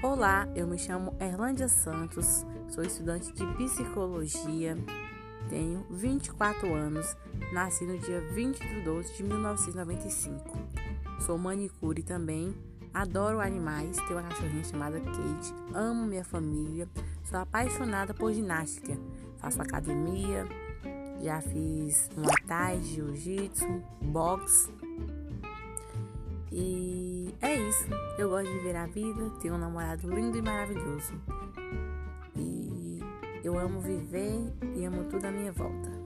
Olá, eu me chamo Erlândia Santos, sou estudante de psicologia, tenho 24 anos, nasci no dia 20 de 12 de 1995. Sou manicure também, adoro animais, tenho uma cachorrinha chamada Kate, amo minha família, sou apaixonada por ginástica, faço academia, já fiz muay thai, jiu-jitsu, boxe e é isso. Eu gosto de viver a vida, tenho um namorado lindo e maravilhoso. E eu amo viver e amo tudo à minha volta.